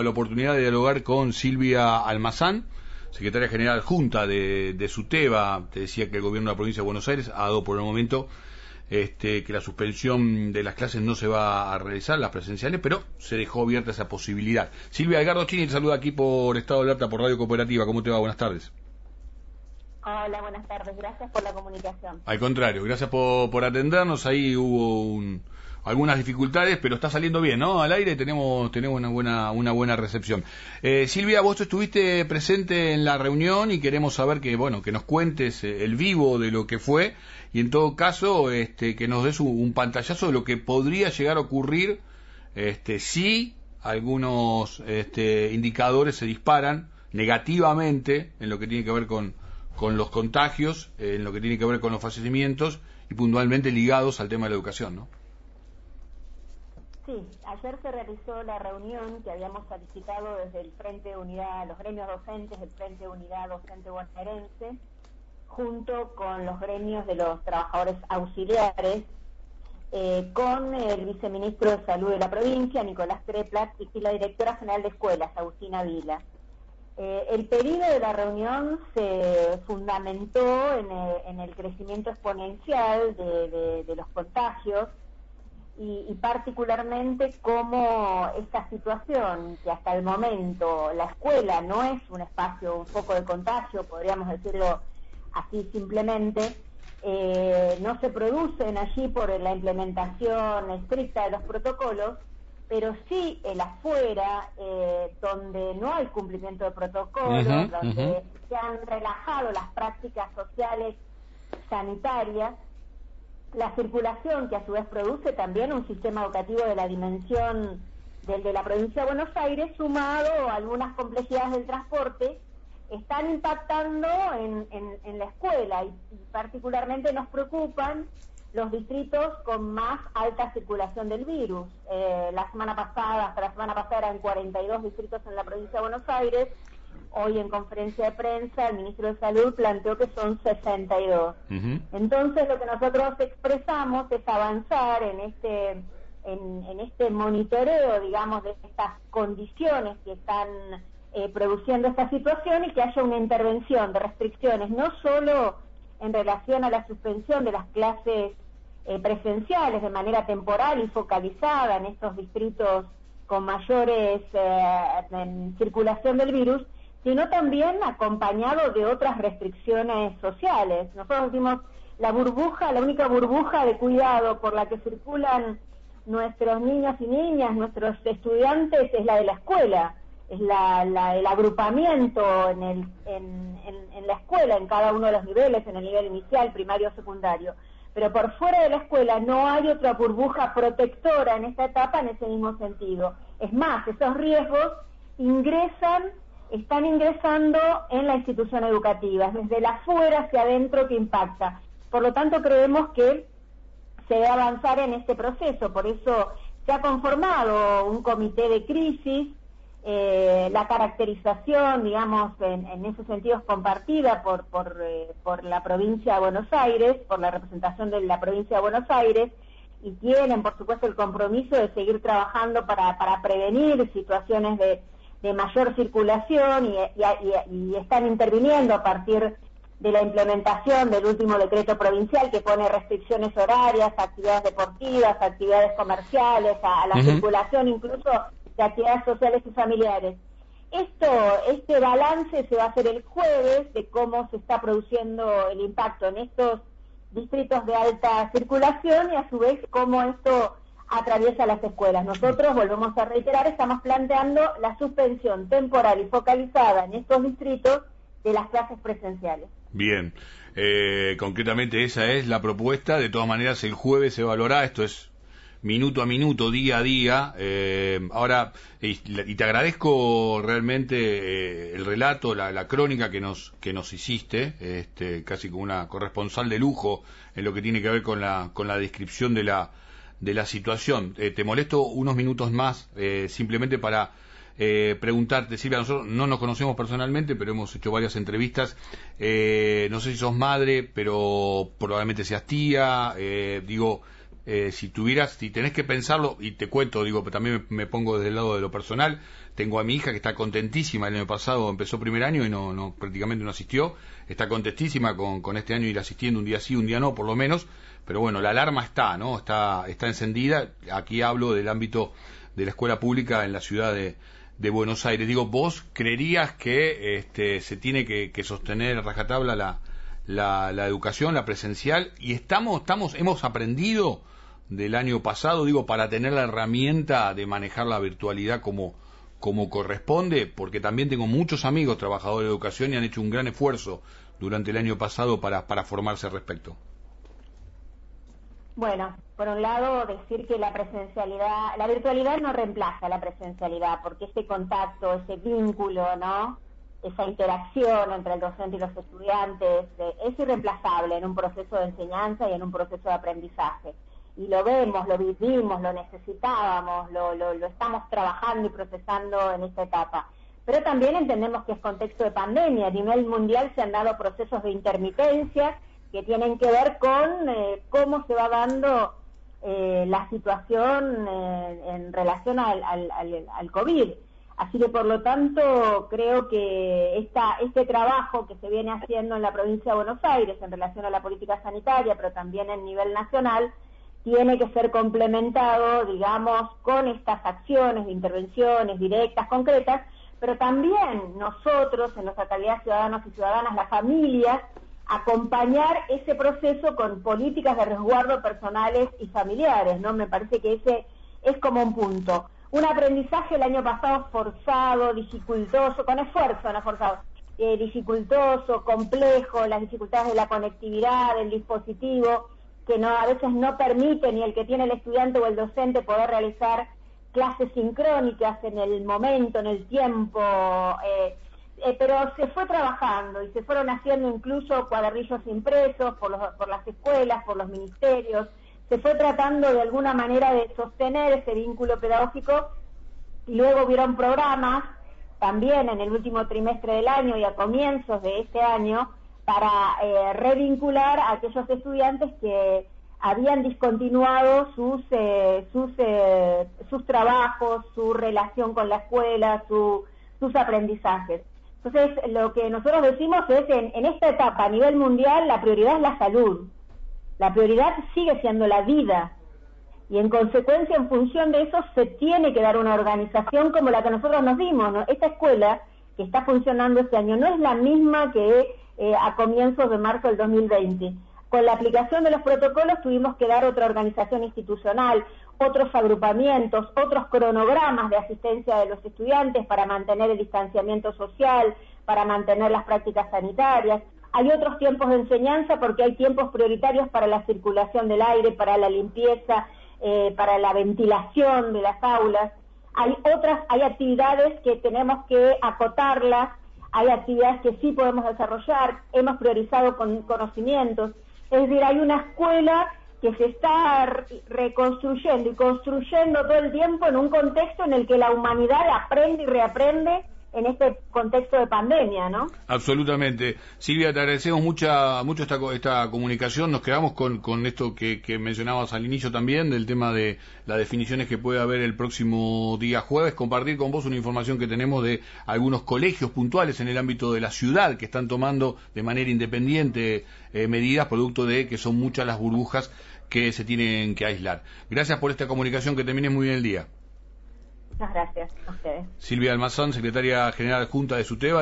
la oportunidad de dialogar con Silvia Almazán, secretaria general junta de, de SUTEBA, te decía que el gobierno de la provincia de Buenos Aires ha dado por el momento este, que la suspensión de las clases no se va a realizar, las presenciales, pero se dejó abierta esa posibilidad. Silvia Edgardo Chini te saluda aquí por Estado de Alerta, por Radio Cooperativa. ¿Cómo te va? Buenas tardes. Hola, buenas tardes. Gracias por la comunicación. Al contrario, gracias por, por atendernos. Ahí hubo un, algunas dificultades, pero está saliendo bien, ¿no? Al aire tenemos tenemos una buena una buena recepción. Eh, Silvia, vos estuviste presente en la reunión y queremos saber que bueno que nos cuentes eh, el vivo de lo que fue y en todo caso este que nos des un, pantallazo de lo que podría llegar a ocurrir este si algunos este, indicadores se disparan negativamente en lo que tiene que ver con con los contagios, en lo que tiene que ver con los fallecimientos y puntualmente ligados al tema de la educación, ¿no? Sí, ayer se realizó la reunión que habíamos solicitado desde el Frente de Unidad, los gremios docentes del Frente de Unidad Docente Bonaerense, junto con los gremios de los trabajadores auxiliares, eh, con el viceministro de Salud de la provincia, Nicolás Treplat, y la directora general de escuelas, Agustina Vila. Eh, el pedido de la reunión se fundamentó en el, crecimiento exponencial de los contagios y, particularmente cómo esta situación, que hasta el momento la escuela no es un espacio, un foco de contagio, podríamos decirlo así simplemente, eh, no se producen allí por la implementación estricta de los protocolos, pero sí el afuera, eh, donde no hay cumplimiento de protocolos, donde se han relajado las prácticas sociales sanitarias, la circulación que a su vez produce también un sistema educativo de la dimensión del de la provincia de Buenos Aires, sumado a algunas complejidades del transporte, están impactando en, en, la escuela y, particularmente nos preocupan los distritos con más alta circulación del virus. Eh, la semana pasada, hasta la semana pasada eran 42 distritos en la provincia de Buenos Aires, Hoy en conferencia de prensa el ministro de Salud planteó que son 62. Entonces lo que nosotros expresamos es avanzar en este en, este monitoreo, digamos, de estas condiciones que están eh, produciendo esta situación y que haya una intervención de restricciones, no solo en relación a la suspensión de las clases eh, presenciales de manera temporal y focalizada en estos distritos con mayores eh, circulación del virus, sino también acompañado de otras restricciones sociales. Nosotros decimos la burbuja, la única burbuja de cuidado por la que circulan nuestros niños y niñas, nuestros estudiantes, es la de la escuela, es la, el agrupamiento en, el, en, en, la escuela, en cada uno de los niveles, en el nivel inicial, primario, secundario. Pero por fuera de la escuela no hay otra burbuja protectora en esta etapa en ese mismo sentido. Es más, esos riesgos ingresan están ingresando en la institución educativa, es desde la afuera hacia adentro que impacta. Por lo tanto, creemos que se debe avanzar en este proceso, por eso se ha conformado un comité de crisis, eh, la caracterización, digamos, en, ese sentido es compartida por, por, eh, por la provincia de Buenos Aires, por la representación de la provincia de Buenos Aires, y tienen, por supuesto, el compromiso de seguir trabajando para, para prevenir situaciones de de mayor circulación y, están interviniendo a partir de la implementación del último decreto provincial que pone restricciones horarias a actividades deportivas, a actividades comerciales, a, la circulación incluso de actividades sociales y familiares. Esto, este balance se va a hacer el jueves de cómo se está produciendo el impacto en estos distritos de alta circulación y a su vez cómo esto atraviesa las escuelas. Nosotros, volvemos a reiterar, estamos planteando la suspensión temporal y focalizada en estos distritos de las clases presenciales. Bien, eh, concretamente esa es la propuesta. De todas maneras, el jueves se valorará, esto es minuto a minuto, día a día. Eh, ahora, y, te agradezco realmente eh, el relato, la, crónica que nos, que nos hiciste, este, casi como una corresponsal de lujo en lo que tiene que ver con la, con la descripción de la de la situación. Eh, te molesto unos minutos más eh, simplemente para eh, preguntarte, Silvia, nosotros no nos conocemos personalmente, pero hemos hecho varias entrevistas. no sé si sos madre, pero probablemente seas tía. digo, eh, si tuvieras, si tenés que pensarlo, y te cuento, digo, también me, pongo desde el lado de lo personal, tengo a mi hija que está contentísima, el año pasado empezó primer año y no, no prácticamente no asistió, está contentísima con, este año ir asistiendo un día sí, un día no, por lo menos, pero bueno, la alarma está, ¿no? Está, está encendida, aquí hablo del ámbito de la escuela pública en la ciudad de, Buenos Aires. Digo, ¿vos creerías que este, se tiene que, sostener rajatabla la, la, la, educación, la presencial? Y estamos, estamos, hemos aprendido del año pasado, digo, para tener la herramienta de manejar la virtualidad como, como corresponde, porque también tengo muchos amigos trabajadores de educación y han hecho un gran esfuerzo durante el año pasado para, para formarse al respecto. Bueno, por un lado decir que la presencialidad, la virtualidad no reemplaza la presencialidad, porque ese contacto, ese vínculo, ¿no? Esa interacción entre el docente y los estudiantes es irreemplazable en un proceso de enseñanza y en un proceso de aprendizaje y lo vemos, lo vivimos, lo necesitábamos, lo, lo, estamos trabajando y procesando en esta etapa. Pero también entendemos que es contexto de pandemia. A nivel mundial se han dado procesos de intermitencia que tienen que ver con eh, cómo se va dando eh, la situación eh, en relación al, al, COVID. Así que, por lo tanto, creo que esta, este trabajo que se viene haciendo en la provincia de Buenos Aires en relación a la política sanitaria, pero también en nivel nacional, tiene que ser complementado, digamos, con estas acciones intervenciones directas, concretas, pero también nosotros, en nuestra calidad de ciudadanos y ciudadanas, las familias, acompañar ese proceso con políticas de resguardo personales y familiares, ¿no? Me parece que ese es como un punto. Un aprendizaje el año pasado forzado, dificultoso, con esfuerzo, no forzado, eh, dificultoso, complejo, las dificultades de la conectividad, del dispositivo, que no, a veces no permite ni el que tiene el estudiante o el docente poder realizar clases sincrónicas en el momento, en el tiempo, eh, eh, pero se fue trabajando y se fueron haciendo incluso cuadernillos impresos por, los, por las escuelas, por los ministerios, se fue tratando de alguna manera de sostener ese vínculo pedagógico y luego hubieron programas también en el último trimestre del año y a comienzos de este año para eh, revincular a aquellos estudiantes que habían discontinuado sus eh, sus eh, sus trabajos, su relación con la escuela, su, sus aprendizajes. Entonces, lo que nosotros decimos es en, en esta etapa a nivel mundial la prioridad es la salud. La prioridad sigue siendo la vida. Y en consecuencia, en función de eso, se tiene que dar una organización como la que nosotros nos dimos. Esta escuela que está funcionando este año no es la misma que eh, a comienzos de marzo del 2020. Con la aplicación de los protocolos tuvimos que dar otra organización institucional, otros agrupamientos, otros cronogramas de asistencia de los estudiantes para mantener el distanciamiento social, para mantener las prácticas sanitarias. Hay otros tiempos de enseñanza porque hay tiempos prioritarios para la circulación del aire, para la limpieza, eh, para la ventilación de las aulas. Hay otras, hay actividades que tenemos que acotarlas hay actividades que sí podemos desarrollar, hemos priorizado con conocimientos, es decir, hay una escuela que se está reconstruyendo y construyendo todo el tiempo en un contexto en el que la humanidad aprende y reaprende en este contexto de pandemia, ¿no? Absolutamente. Silvia, te agradecemos mucha, mucho esta, esta comunicación. Nos quedamos con, con esto que, que, mencionabas al inicio también, del tema de las definiciones que puede haber el próximo día jueves. Compartir con vos una información que tenemos de algunos colegios puntuales en el ámbito de la ciudad que están tomando de manera independiente eh, medidas producto de que son muchas las burbujas que se tienen que aislar. Gracias por esta comunicación, que termine muy bien el día. Gracias a ustedes. Silvia Almazán, secretaria general junta de SUTEBA.